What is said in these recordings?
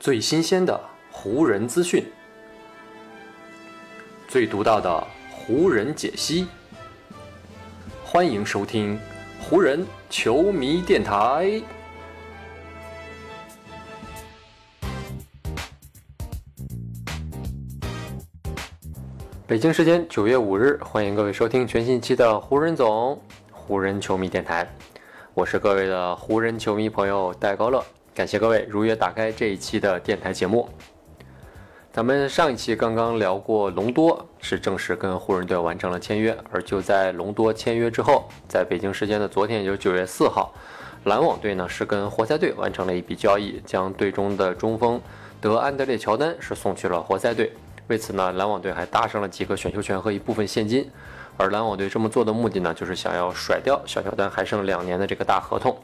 最新鲜的湖人资讯，最独到的湖人解析。欢迎收听湖人球迷电台。北京时间九月五日，欢迎各位收听全新一期的湖人总湖人球迷电台。我是各位的湖人球迷朋友戴高乐，感谢各位如约打开这一期的电台节目。咱们上一期刚刚聊过隆多是正式跟湖人队完成了签约，而就在隆多签约之后，在北京时间的昨天，也就是九月四号，篮网队呢是跟活塞队完成了一笔交易，将队中的中锋德安德烈乔丹是送去了活塞队。为此呢，篮网队还搭上了几个选秀权和一部分现金。而篮网队这么做的目的呢，就是想要甩掉小乔丹还剩两年的这个大合同。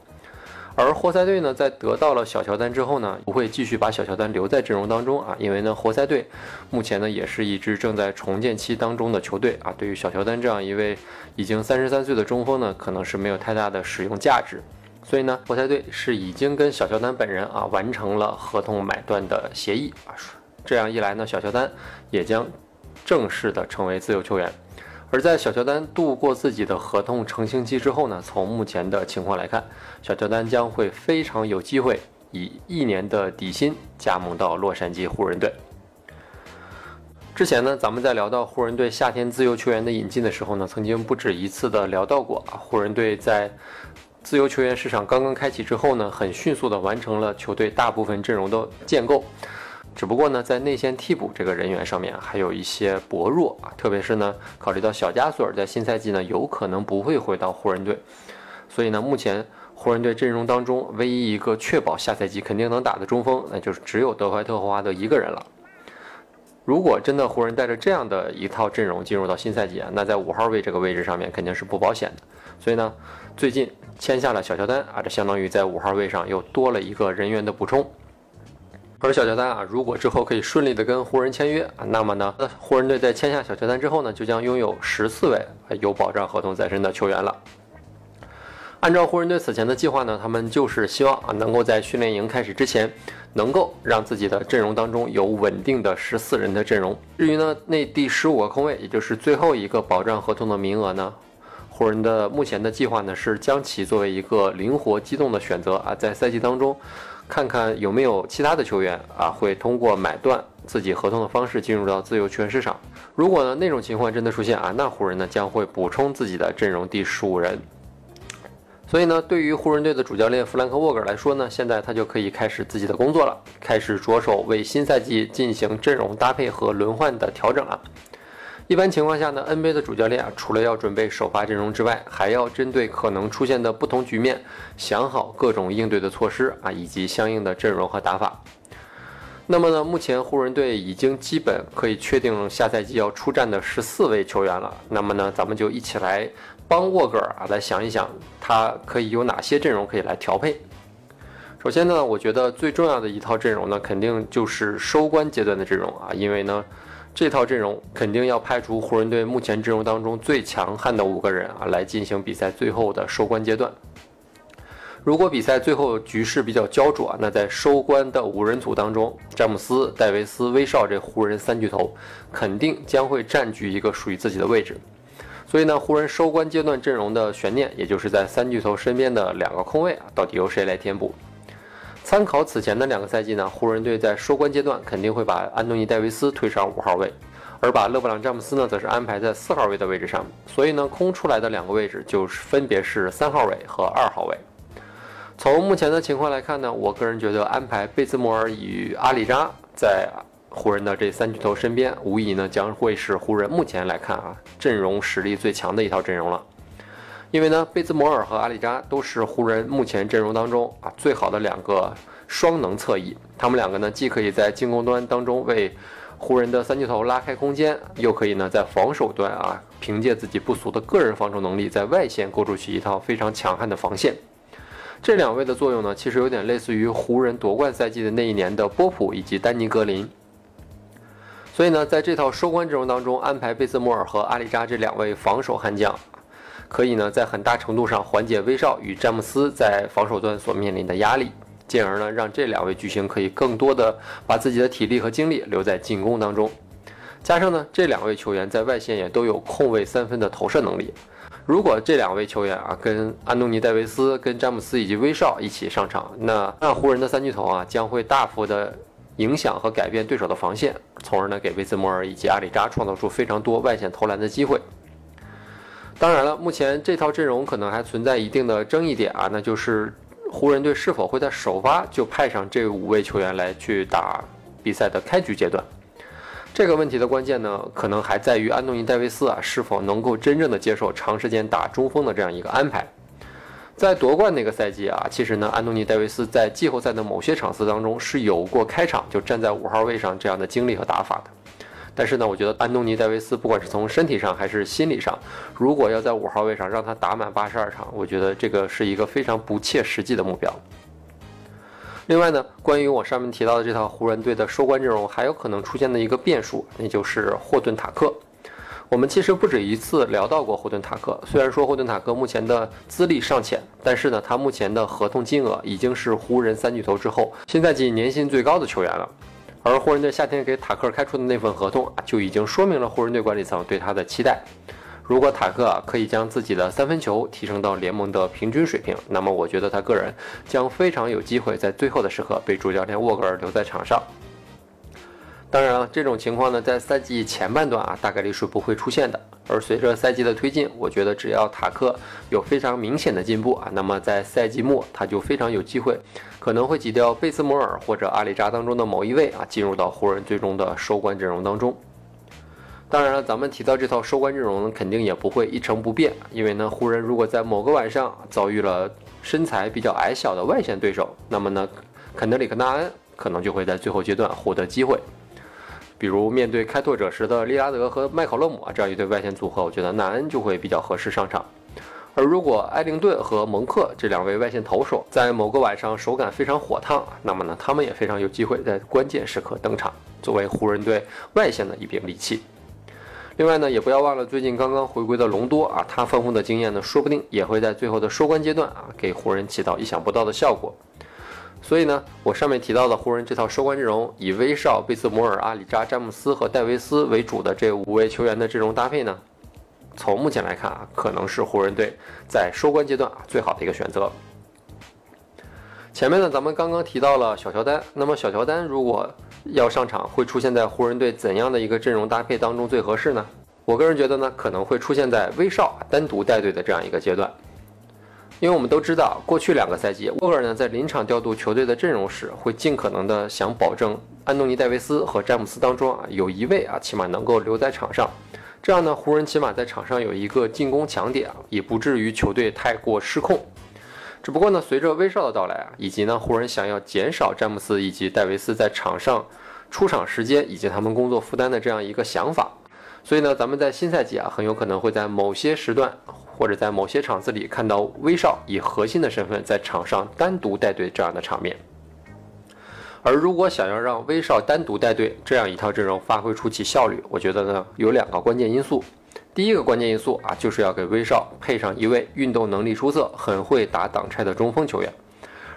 而活塞队呢，在得到了小乔丹之后呢，不会继续把小乔丹留在阵容当中啊，因为呢，活塞队目前呢也是一支正在重建期当中的球队啊。对于小乔丹这样一位已经三十三岁的中锋呢，可能是没有太大的使用价值。所以呢，活塞队是已经跟小乔丹本人啊完成了合同买断的协议啊。这样一来呢，小乔丹也将正式的成为自由球员。而在小乔丹度过自己的合同成型期之后呢，从目前的情况来看，小乔丹将会非常有机会以一年的底薪加盟到洛杉矶湖人队。之前呢，咱们在聊到湖人队夏天自由球员的引进的时候呢，曾经不止一次的聊到过啊，湖人队在自由球员市场刚刚开启之后呢，很迅速的完成了球队大部分阵容的建构。只不过呢，在内线替补这个人员上面还有一些薄弱啊，特别是呢，考虑到小加索尔在新赛季呢有可能不会回到湖人队，所以呢，目前湖人队阵容当中唯一一个确保下赛季肯定能打的中锋，那就是只有德怀特·霍华德一个人了。如果真的湖人带着这样的一套阵容进入到新赛季啊，那在五号位这个位置上面肯定是不保险的。所以呢，最近签下了小乔丹啊，这相当于在五号位上又多了一个人员的补充。而小乔丹啊，如果之后可以顺利的跟湖人签约啊，那么呢，湖人队在签下小乔丹之后呢，就将拥有十四位有保障合同在身的球员了。按照湖人队此前的计划呢，他们就是希望啊，能够在训练营开始之前，能够让自己的阵容当中有稳定的十四人的阵容。至于呢，那第十五个空位，也就是最后一个保障合同的名额呢，湖人的目前的计划呢，是将其作为一个灵活机动的选择啊，在赛季当中。看看有没有其他的球员啊，会通过买断自己合同的方式进入到自由球员市场。如果呢那种情况真的出现啊，那湖人呢将会补充自己的阵容第十五人。所以呢，对于湖人队的主教练弗兰克沃格来说呢，现在他就可以开始自己的工作了，开始着手为新赛季进行阵容搭配和轮换的调整了。一般情况下呢，NBA 的主教练啊，除了要准备首发阵容之外，还要针对可能出现的不同局面，想好各种应对的措施啊，以及相应的阵容和打法。那么呢，目前湖人队已经基本可以确定下赛季要出战的十四位球员了。那么呢，咱们就一起来帮沃格尔啊来想一想，他可以有哪些阵容可以来调配。首先呢，我觉得最重要的一套阵容呢，肯定就是收官阶段的阵容啊，因为呢。这套阵容肯定要派出湖人队目前阵容当中最强悍的五个人啊，来进行比赛最后的收官阶段。如果比赛最后局势比较焦灼啊，那在收官的五人组当中，詹姆斯、戴维斯、威少这湖人三巨头肯定将会占据一个属于自己的位置。所以呢，湖人收官阶段阵容的悬念，也就是在三巨头身边的两个空位啊，到底由谁来填补？参考此前的两个赛季呢，湖人队在收官阶段肯定会把安东尼·戴维斯推上五号位，而把勒布朗·詹姆斯呢，则是安排在四号位的位置上。所以呢，空出来的两个位置就是分别是三号位和二号位。从目前的情况来看呢，我个人觉得安排贝兹莫尔与阿里扎在湖人的这三巨头身边，无疑呢将会是湖人目前来看啊阵容实力最强的一套阵容了。因为呢，贝兹摩尔和阿里扎都是湖人目前阵容当中啊最好的两个双能侧翼。他们两个呢，既可以在进攻端当中为湖人的三巨头拉开空间，又可以呢在防守端啊凭借自己不俗的个人防守能力，在外线构筑起一套非常强悍的防线。这两位的作用呢，其实有点类似于湖人夺冠赛季的那一年的波普以及丹尼格林。所以呢，在这套收官阵容当中，安排贝兹摩尔和阿里扎这两位防守悍将。可以呢，在很大程度上缓解威少与詹姆斯在防守端所面临的压力。进而呢让这两位巨星可以更多的把自己的体力和精力留在进攻当中。加上呢，这两位球员在外线也都有控卫三分的投射能力。如果这两位球员啊跟安东尼戴维斯、跟詹姆斯以及威少一起上场，那那湖人的三巨头啊将会大幅的影响和改变对手的防线，从而呢给威斯摩尔以及阿里扎创造出非常多外线投篮的机会。当然了，目前这套阵容可能还存在一定的争议点啊，那就是湖人队是否会在首发就派上这五位球员来去打比赛的开局阶段。这个问题的关键呢，可能还在于安东尼·戴维斯啊是否能够真正的接受长时间打中锋的这样一个安排。在夺冠那个赛季啊，其实呢，安东尼·戴维斯在季后赛的某些场次当中是有过开场就站在五号位上这样的经历和打法的。但是呢，我觉得安东尼·戴维斯不管是从身体上还是心理上，如果要在五号位上让他打满八十二场，我觉得这个是一个非常不切实际的目标。另外呢，关于我上面提到的这套湖人队的收官阵容，还有可能出现的一个变数，那就是霍顿塔克。我们其实不止一次聊到过霍顿塔克，虽然说霍顿塔克目前的资历尚浅，但是呢，他目前的合同金额已经是湖人三巨头之后新赛季年薪最高的球员了。而湖人队夏天给塔克开出的那份合同啊，就已经说明了湖人队管理层对他的期待。如果塔克可以将自己的三分球提升到联盟的平均水平，那么我觉得他个人将非常有机会在最后的时刻被主教练沃格尔留在场上。当然了，这种情况呢，在赛季前半段啊，大概率是不会出现的。而随着赛季的推进，我觉得只要塔克有非常明显的进步啊，那么在赛季末他就非常有机会，可能会挤掉贝斯摩尔或者阿里扎当中的某一位啊，进入到湖人最终的收官阵容当中。当然了，咱们提到这套收官阵容，肯定也不会一成不变，因为呢，湖人如果在某个晚上遭遇了身材比较矮小的外线对手，那么呢，肯德里克·纳恩可能就会在最后阶段获得机会。比如面对开拓者时的利拉德和麦考勒姆啊这样一对外线组合，我觉得纳恩就会比较合适上场。而如果埃灵顿和蒙克这两位外线投手在某个晚上手感非常火烫，那么呢，他们也非常有机会在关键时刻登场，作为湖人队外线的一柄利器。另外呢，也不要忘了最近刚刚回归的隆多啊，他丰富的经验呢，说不定也会在最后的收官阶段啊，给湖人起到意想不到的效果。所以呢，我上面提到的湖人这套收官阵容，以威少、贝斯摩尔、阿里扎、詹姆斯和戴维斯为主的这五位球员的阵容搭配呢，从目前来看啊，可能是湖人队在收官阶段啊最好的一个选择。前面呢，咱们刚刚提到了小乔丹，那么小乔丹如果要上场会出现在湖人队怎样的一个阵容搭配当中最合适呢？我个人觉得呢，可能会出现在威少单独带队的这样一个阶段，因为我们都知道，过去两个赛季，沃格尔呢在临场调度球队的阵容时，会尽可能的想保证安东尼戴维斯和詹姆斯当中啊有一位啊起码能够留在场上，这样呢湖人起码在场上有一个进攻强点啊，也不至于球队太过失控。只不过呢，随着威少的到来啊，以及呢湖人想要减少詹姆斯以及戴维斯在场上出场时间以及他们工作负担的这样一个想法，所以呢，咱们在新赛季啊，很有可能会在某些时段或者在某些场次里看到威少以核心的身份在场上单独带队这样的场面。而如果想要让威少单独带队这样一套阵容发挥出其效率，我觉得呢有两个关键因素。第一个关键因素啊，就是要给威少配上一位运动能力出色、很会打挡拆的中锋球员，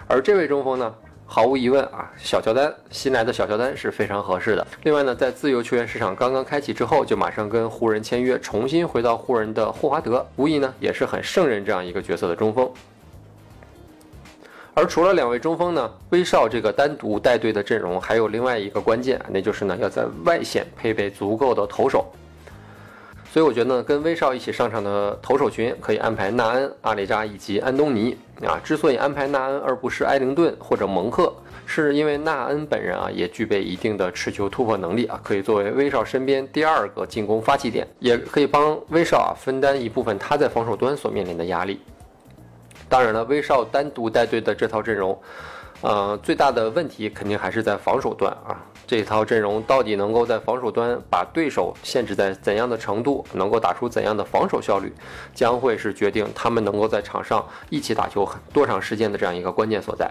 而这位中锋呢，毫无疑问啊，小乔丹新来的小乔丹是非常合适的。另外呢，在自由球员市场刚刚开启之后，就马上跟湖人签约，重新回到湖人的霍华德，无疑呢也是很胜任这样一个角色的中锋。而除了两位中锋呢，威少这个单独带队的阵容还有另外一个关键，那就是呢要在外线配备足够的投手。所以我觉得呢，跟威少一起上场的投手群可以安排纳恩、阿里扎以及安东尼啊。之所以安排纳恩而不是埃灵顿或者蒙克，是因为纳恩本人啊也具备一定的持球突破能力啊，可以作为威少身边第二个进攻发起点，也可以帮威少啊分担一部分他在防守端所面临的压力。当然了，威少单独带队的这套阵容。呃，最大的问题肯定还是在防守端啊。这套阵容到底能够在防守端把对手限制在怎样的程度，能够打出怎样的防守效率，将会是决定他们能够在场上一起打球多长时间的这样一个关键所在。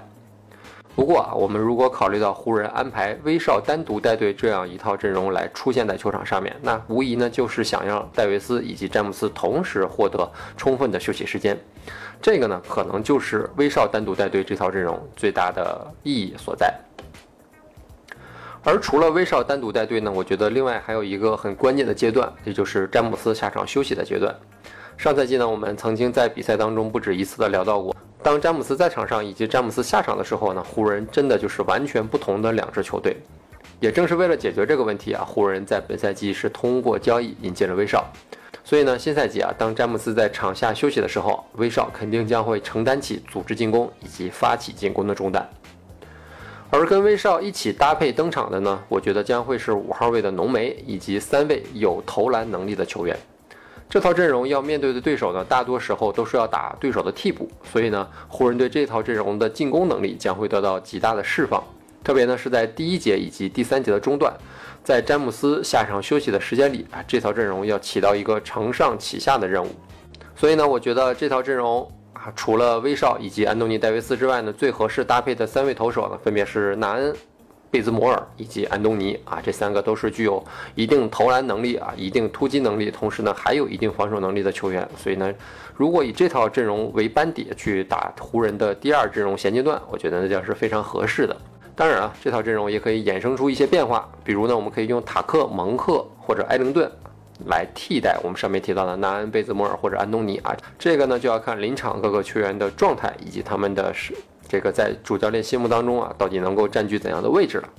不过啊，我们如果考虑到湖人安排威少单独带队这样一套阵容来出现在球场上面，那无疑呢就是想让戴维斯以及詹姆斯同时获得充分的休息时间。这个呢，可能就是威少单独带队这套阵容最大的意义所在。而除了威少单独带队呢，我觉得另外还有一个很关键的阶段，也就是詹姆斯下场休息的阶段。上赛季呢，我们曾经在比赛当中不止一次的聊到过。当詹姆斯在场上以及詹姆斯下场的时候呢，湖人真的就是完全不同的两支球队。也正是为了解决这个问题啊，湖人在本赛季是通过交易引进了威少。所以呢，新赛季啊，当詹姆斯在场下休息的时候，威少肯定将会承担起组织进攻以及发起进攻的重担。而跟威少一起搭配登场的呢，我觉得将会是五号位的浓眉以及三位有投篮能力的球员。这套阵容要面对的对手呢，大多时候都是要打对手的替补，所以呢，湖人队这套阵容的进攻能力将会得到极大的释放。特别呢是在第一节以及第三节的中段，在詹姆斯下场休息的时间里啊，这套阵容要起到一个承上启下的任务。所以呢，我觉得这套阵容，除了威少以及安东尼戴维斯之外呢，最合适搭配的三位投手呢，分别是纳恩。贝兹摩尔以及安东尼啊，这三个都是具有一定投篮能力啊，一定突击能力，同时呢还有一定防守能力的球员。所以呢，如果以这套阵容为班底去打湖人的第二阵容衔接段，我觉得那将是非常合适的。当然啊，这套阵容也可以衍生出一些变化，比如呢，我们可以用塔克、蒙克或者埃灵顿来替代我们上面提到的纳恩、贝兹摩尔或者安东尼啊。这个呢就要看临场各个球员的状态以及他们的是。这个在主教练心目当中啊，到底能够占据怎样的位置了？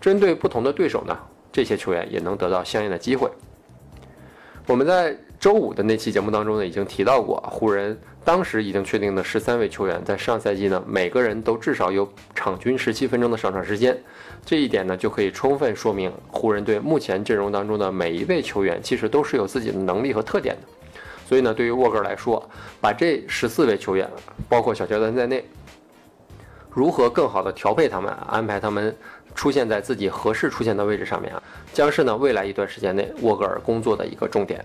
针对不同的对手呢，这些球员也能得到相应的机会。我们在周五的那期节目当中呢，已经提到过，湖人当时已经确定的十三位球员，在上赛季呢，每个人都至少有场均十七分钟的上场时间。这一点呢，就可以充分说明湖人队目前阵容当中的每一位球员，其实都是有自己的能力和特点的。所以呢，对于沃格尔来说，把这十四位球员，包括小乔丹在内。如何更好的调配他们，安排他们出现在自己合适出现的位置上面啊，将是呢未来一段时间内沃格尔工作的一个重点。